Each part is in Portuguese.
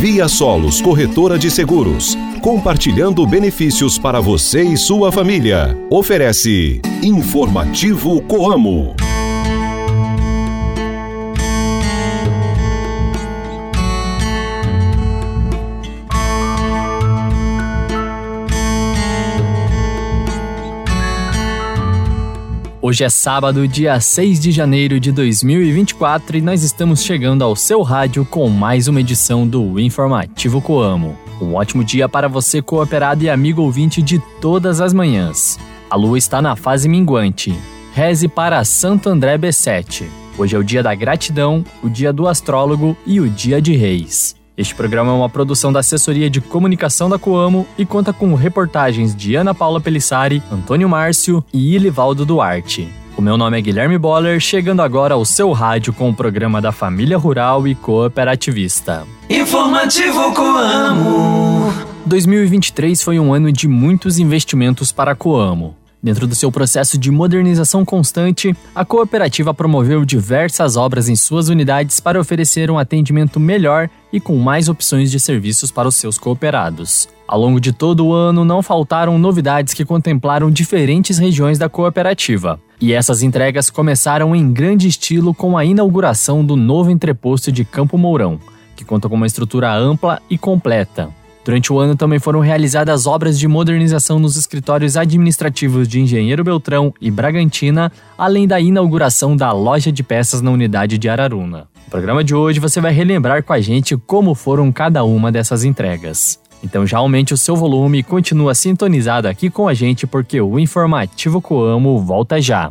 Via Solos Corretora de Seguros, compartilhando benefícios para você e sua família. Oferece Informativo Coamo. Hoje é sábado, dia 6 de janeiro de 2024 e nós estamos chegando ao seu rádio com mais uma edição do Informativo Coamo. Um ótimo dia para você, cooperado e amigo ouvinte de todas as manhãs. A lua está na fase minguante. Reze para Santo André B7. Hoje é o dia da gratidão, o dia do astrólogo e o dia de reis. Este programa é uma produção da Assessoria de Comunicação da Coamo e conta com reportagens de Ana Paula Pelissari, Antônio Márcio e Ilivaldo Duarte. O meu nome é Guilherme Boller, chegando agora ao seu rádio com o programa da Família Rural e Cooperativista. Informativo Coamo. 2023 foi um ano de muitos investimentos para a Coamo. Dentro do seu processo de modernização constante, a cooperativa promoveu diversas obras em suas unidades para oferecer um atendimento melhor e com mais opções de serviços para os seus cooperados. Ao longo de todo o ano, não faltaram novidades que contemplaram diferentes regiões da cooperativa. E essas entregas começaram em grande estilo com a inauguração do novo entreposto de Campo Mourão, que conta com uma estrutura ampla e completa. Durante o ano também foram realizadas obras de modernização nos escritórios administrativos de Engenheiro Beltrão e Bragantina, além da inauguração da loja de peças na unidade de Araruna. No programa de hoje você vai relembrar com a gente como foram cada uma dessas entregas. Então já aumente o seu volume e continua sintonizado aqui com a gente porque o Informativo Coamo volta já.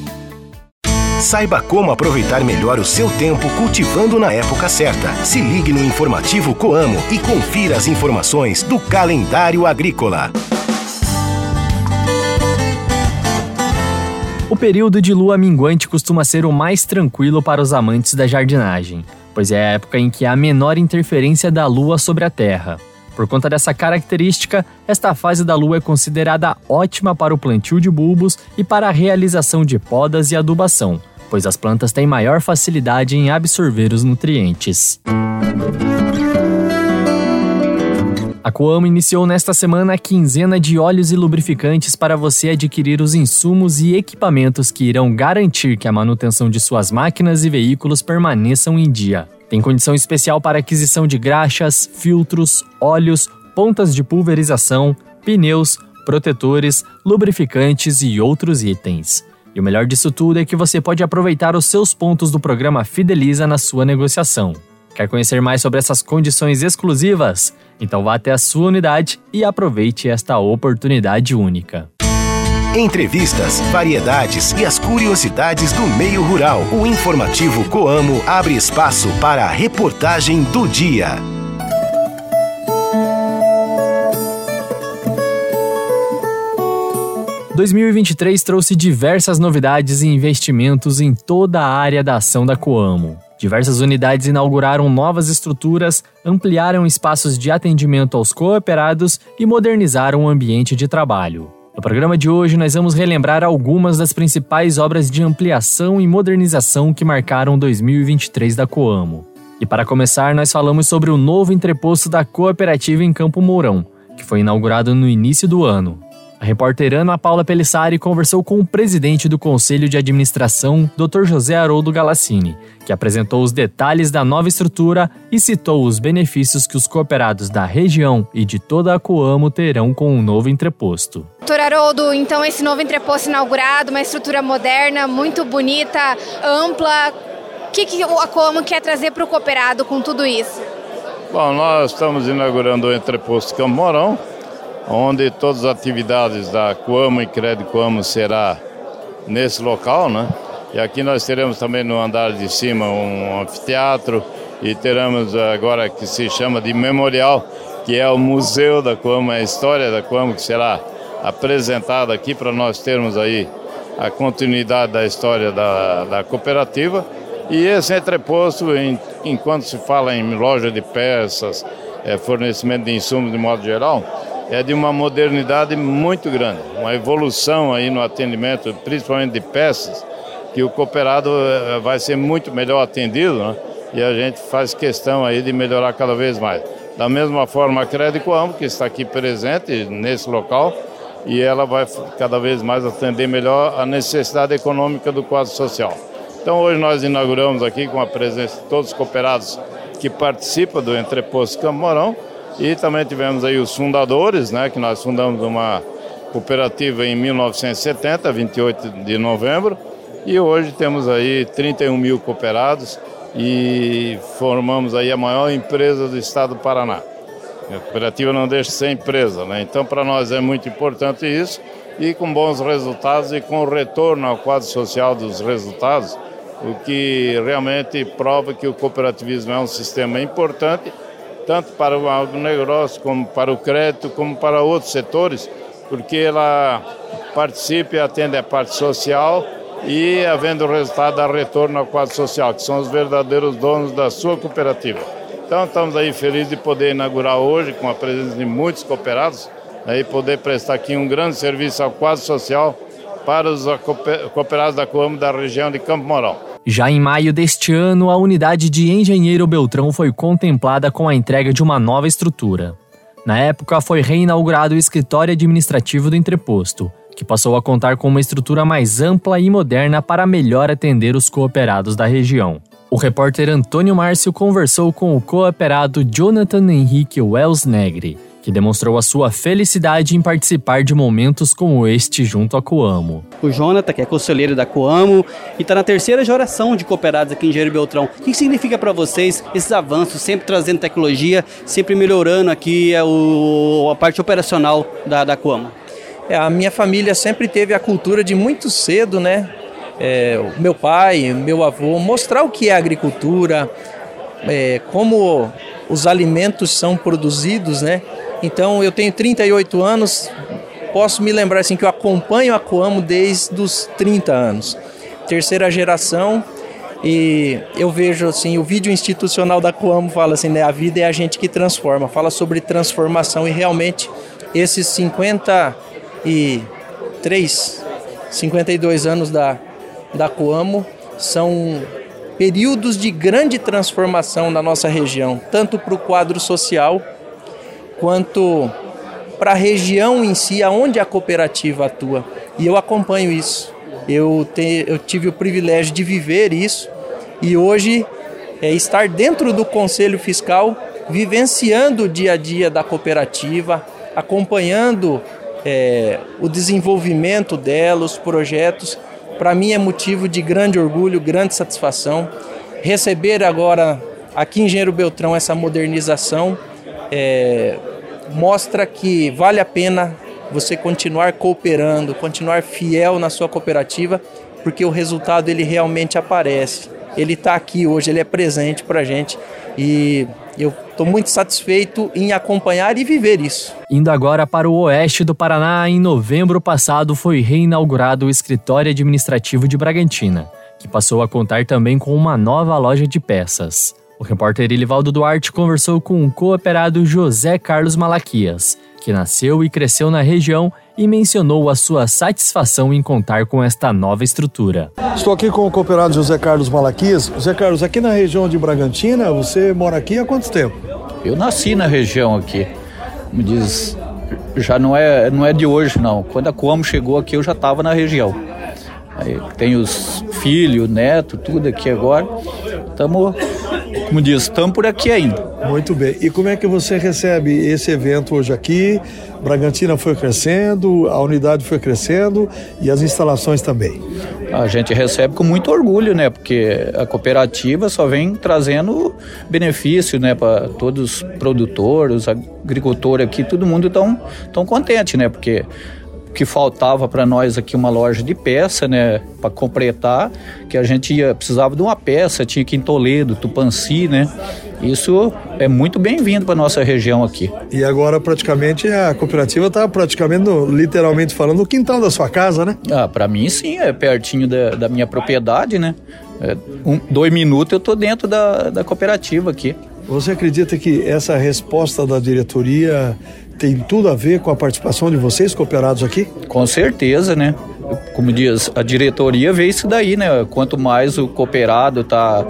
Saiba como aproveitar melhor o seu tempo cultivando na época certa. Se ligue no informativo Coamo e confira as informações do calendário agrícola. O período de lua minguante costuma ser o mais tranquilo para os amantes da jardinagem, pois é a época em que há menor interferência da lua sobre a terra. Por conta dessa característica, esta fase da lua é considerada ótima para o plantio de bulbos e para a realização de podas e adubação, pois as plantas têm maior facilidade em absorver os nutrientes. A Coamo iniciou nesta semana a quinzena de óleos e lubrificantes para você adquirir os insumos e equipamentos que irão garantir que a manutenção de suas máquinas e veículos permaneçam em dia. Tem condição especial para aquisição de graxas, filtros, óleos, pontas de pulverização, pneus, protetores, lubrificantes e outros itens. E o melhor disso tudo é que você pode aproveitar os seus pontos do programa Fideliza na sua negociação. Quer conhecer mais sobre essas condições exclusivas? Então vá até a sua unidade e aproveite esta oportunidade única. Entrevistas, variedades e as curiosidades do meio rural. O informativo Coamo abre espaço para a reportagem do dia. 2023 trouxe diversas novidades e investimentos em toda a área da ação da Coamo. Diversas unidades inauguraram novas estruturas, ampliaram espaços de atendimento aos cooperados e modernizaram o ambiente de trabalho. No programa de hoje, nós vamos relembrar algumas das principais obras de ampliação e modernização que marcaram 2023 da Coamo. E para começar, nós falamos sobre o novo entreposto da cooperativa em Campo Mourão, que foi inaugurado no início do ano. A repórter Ana Paula Pelissari conversou com o presidente do Conselho de Administração, Dr. José Haroldo Galassini, que apresentou os detalhes da nova estrutura e citou os benefícios que os cooperados da região e de toda a Coamo terão com o novo entreposto. Doutor Haroldo, então esse novo entreposto inaugurado, uma estrutura moderna, muito bonita, ampla. O que, que a Coamo quer trazer para o cooperado com tudo isso? Bom, nós estamos inaugurando o entreposto Camorão, onde todas as atividades da Coamo e Crédito Coamo será nesse local, né? E aqui nós teremos também no andar de cima um anfiteatro e teremos agora que se chama de memorial, que é o museu da Coamo, a história da Coamo que será apresentada aqui para nós termos aí a continuidade da história da, da cooperativa. E esse entreposto, em, enquanto se fala em loja de peças, é, fornecimento de insumos de modo geral, é de uma modernidade muito grande, uma evolução aí no atendimento, principalmente de peças, que o cooperado é, vai ser muito melhor atendido, né? E a gente faz questão aí de melhorar cada vez mais. Da mesma forma, a Crédito Amo, que está aqui presente nesse local, e ela vai cada vez mais atender melhor a necessidade econômica do quadro social. Então hoje nós inauguramos aqui com a presença de todos os cooperados que participam do Entreposto Camorão e também tivemos aí os fundadores, né, que nós fundamos uma cooperativa em 1970, 28 de novembro, e hoje temos aí 31 mil cooperados e formamos aí a maior empresa do estado do Paraná. A cooperativa não deixa de ser empresa, né? Então, para nós é muito importante isso e com bons resultados e com o retorno ao quadro social dos resultados, o que realmente prova que o cooperativismo é um sistema importante, tanto para o agronegócio, como para o crédito, como para outros setores, porque ela participa e atende a parte social e, havendo resultado, dá retorno ao quadro social, que são os verdadeiros donos da sua cooperativa. Então estamos aí felizes de poder inaugurar hoje, com a presença de muitos cooperados, aí poder prestar aqui um grande serviço ao quadro social para os cooperados da Coamo da região de Campo Mourão. Já em maio deste ano, a unidade de Engenheiro Beltrão foi contemplada com a entrega de uma nova estrutura. Na época, foi reinaugurado o escritório administrativo do entreposto, que passou a contar com uma estrutura mais ampla e moderna para melhor atender os cooperados da região. O repórter Antônio Márcio conversou com o cooperado Jonathan Henrique Wells Negri, que demonstrou a sua felicidade em participar de momentos como este junto à Coamo. O Jonathan, que é conselheiro da Coamo e está na terceira geração de cooperados aqui em Engenheiro Beltrão. O que significa para vocês esses avanços, sempre trazendo tecnologia, sempre melhorando aqui a, o, a parte operacional da, da Coamo? É, a minha família sempre teve a cultura de muito cedo, né? é, meu pai, meu avô, mostrar o que é agricultura, é, como os alimentos são produzidos, né? Então eu tenho 38 anos, posso me lembrar assim que eu acompanho a Coamo desde os 30 anos. Terceira geração. E eu vejo assim, o vídeo institucional da Coamo fala assim, né, a vida é a gente que transforma, fala sobre transformação e realmente esses 53 52 anos da da Coamo são períodos de grande transformação na nossa região, tanto para o quadro social quanto para a região em si, aonde a cooperativa atua. E eu acompanho isso. Eu, te, eu tive o privilégio de viver isso e hoje é estar dentro do Conselho Fiscal, vivenciando o dia a dia da cooperativa, acompanhando é, o desenvolvimento dela, os projetos para mim é motivo de grande orgulho, grande satisfação. Receber agora aqui em Engenheiro Beltrão essa modernização é, mostra que vale a pena você continuar cooperando, continuar fiel na sua cooperativa, porque o resultado ele realmente aparece. Ele está aqui hoje, ele é presente para a gente e eu estou muito satisfeito em acompanhar e viver isso. Indo agora para o oeste do Paraná, em novembro passado foi reinaugurado o escritório administrativo de Bragantina, que passou a contar também com uma nova loja de peças. O repórter Ilivaldo Duarte conversou com o cooperado José Carlos Malaquias, que nasceu e cresceu na região e mencionou a sua satisfação em contar com esta nova estrutura. Estou aqui com o cooperado José Carlos Malaquias. José Carlos, aqui na região de Bragantina, você mora aqui há quanto tempo? Eu nasci na região aqui. Como diz, já não é, não é de hoje não. Quando a Coamo chegou aqui, eu já estava na região. Aí tem os filhos, neto, tudo aqui agora. Estamos, como diz, estamos por aqui ainda. Muito bem. E como é que você recebe esse evento hoje aqui? Bragantina foi crescendo, a unidade foi crescendo e as instalações também. a gente recebe com muito orgulho, né? Porque a cooperativa só vem trazendo benefício, né, para todos os produtores, agricultores aqui, todo mundo tão, tão contente, né? Porque que faltava para nós aqui uma loja de peça, né, para completar, que a gente ia, precisava de uma peça, tinha que ir em Toledo, Tupanci, né? Isso é muito bem-vindo para nossa região aqui. E agora praticamente a cooperativa está praticamente, literalmente falando, no quintal da sua casa, né? Ah, para mim sim, é pertinho da, da minha propriedade, né? É, um, dois minutos eu tô dentro da, da cooperativa aqui. Você acredita que essa resposta da diretoria tem tudo a ver com a participação de vocês cooperados aqui? Com certeza, né? Como diz, a diretoria vê isso daí, né? Quanto mais o cooperado está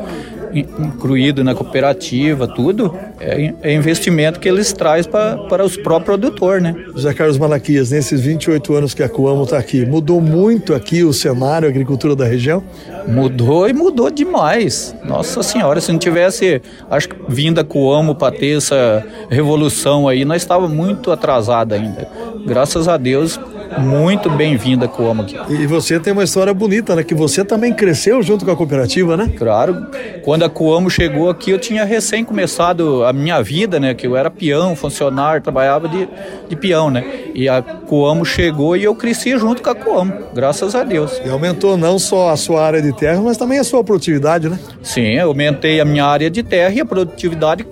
incluído na cooperativa, tudo, é, é investimento que eles trazem para os próprios produtores, né? José Carlos Malaquias, nesses 28 anos que a Coamo está aqui, mudou muito aqui o cenário, a agricultura da região? Mudou e mudou demais. Nossa Senhora, se não tivesse, acho que vindo a Coamo para ter essa revolução aí, nós estávamos muito atrasados ainda. Graças a Deus, muito bem-vinda Coamo aqui. E você tem uma história bonita, né? Que você também cresceu junto com a cooperativa, né? Claro. Quando a Coamo chegou aqui, eu tinha recém começado a minha vida, né? Que eu era peão, funcionário, trabalhava de, de peão, né? E a Coamo chegou e eu cresci junto com a Coamo, graças a Deus. E aumentou não só a sua área de terra, mas também a sua produtividade, né? Sim, eu aumentei a minha área de terra e a produtividade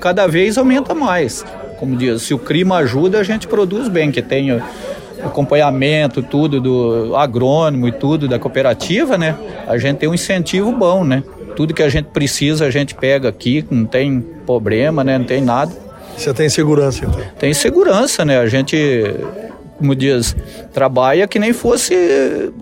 cada vez aumenta mais. Como diz, se o clima ajuda, a gente produz bem, que tem acompanhamento, tudo do agrônomo e tudo da cooperativa, né? A gente tem um incentivo bom, né? Tudo que a gente precisa a gente pega aqui, não tem problema, né? Não tem nada. Você tem segurança, então? Tem segurança, né? A gente, como diz, trabalha que nem fosse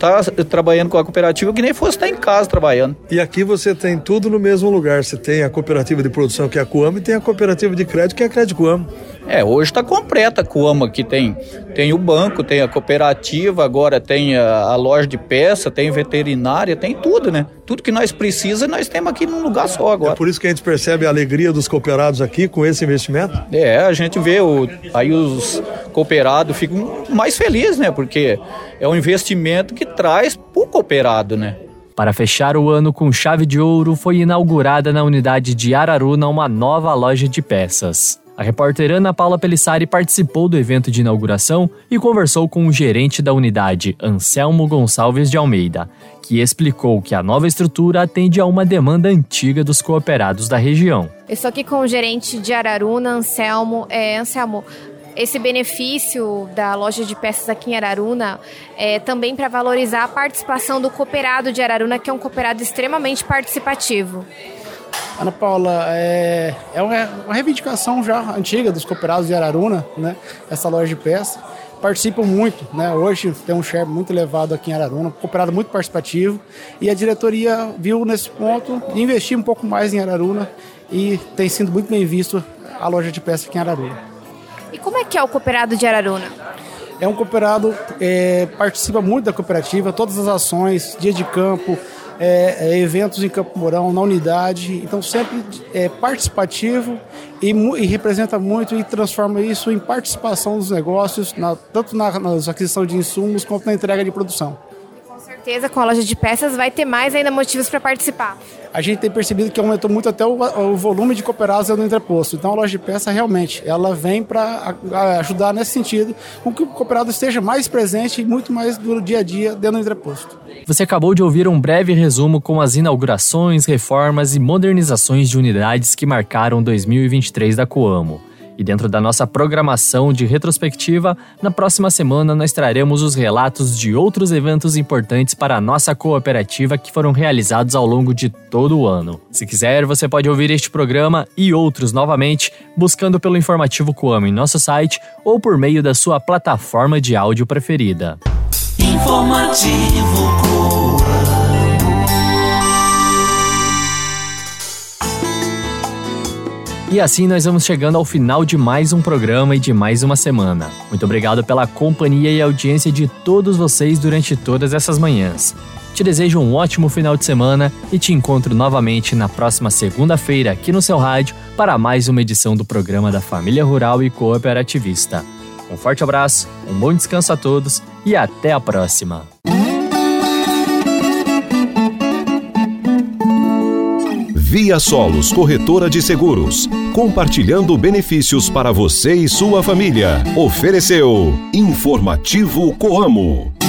tá trabalhando com a cooperativa que nem fosse estar em casa trabalhando. E aqui você tem tudo no mesmo lugar. Você tem a cooperativa de produção que é a Coamo e tem a cooperativa de crédito que é a Crédito Coamo. É, hoje está completa a Coamo aqui. Tem, tem o banco, tem a cooperativa, agora tem a, a, loja de peça, tem veterinária, tem tudo, né? Tudo que nós precisamos, nós temos aqui num lugar só agora. É por isso que a gente percebe a alegria dos cooperados aqui com esse investimento? É, a gente vê, o, aí os cooperados ficam mais felizes, né? Porque é um investimento que traz para o cooperado, né? Para fechar o ano com chave de ouro, foi inaugurada na unidade de Araruna uma nova loja de peças. A repórter Ana Paula Pelissari participou do evento de inauguração e conversou com o gerente da unidade, Anselmo Gonçalves de Almeida, que explicou que a nova estrutura atende a uma demanda antiga dos cooperados da região. estou aqui com o gerente de Araruna, Anselmo. É, Anselmo, esse benefício da loja de peças aqui em Araruna é também para valorizar a participação do cooperado de Araruna, que é um cooperado extremamente participativo. Ana Paula, é, é uma reivindicação já antiga dos cooperados de Araruna, né? Essa loja de peças. Participam muito, né? Hoje tem um share muito elevado aqui em Araruna, cooperado muito participativo. E a diretoria viu nesse ponto investir um pouco mais em Araruna e tem sido muito bem visto a loja de peças aqui em Araruna. E como é que é o cooperado de Araruna? É um cooperado, é, participa muito da cooperativa, todas as ações, dia de campo, é, é, eventos em Campo Mourão, na unidade. Então, sempre é participativo e, e, representa muito e transforma isso em participação dos negócios, na, tanto na, na aquisição de insumos quanto na entrega de produção. Com certeza, com a loja de peças, vai ter mais ainda motivos para participar a gente tem percebido que aumentou muito até o, o volume de cooperados no entreposto. Então a loja de peça realmente ela vem para ajudar nesse sentido, com que o cooperado esteja mais presente e muito mais do dia a dia dentro do entreposto. Você acabou de ouvir um breve resumo com as inaugurações, reformas e modernizações de unidades que marcaram 2023 da Coamo. E dentro da nossa programação de retrospectiva, na próxima semana nós traremos os relatos de outros eventos importantes para a nossa cooperativa que foram realizados ao longo de todo o ano. Se quiser, você pode ouvir este programa e outros novamente buscando pelo informativo Coamo em nosso site ou por meio da sua plataforma de áudio preferida. Informativo E assim nós vamos chegando ao final de mais um programa e de mais uma semana. Muito obrigado pela companhia e audiência de todos vocês durante todas essas manhãs. Te desejo um ótimo final de semana e te encontro novamente na próxima segunda-feira aqui no seu rádio para mais uma edição do programa da Família Rural e Cooperativista. Um forte abraço, um bom descanso a todos e até a próxima. Via Solos Corretora de Seguros, compartilhando benefícios para você e sua família. Ofereceu Informativo Coamo.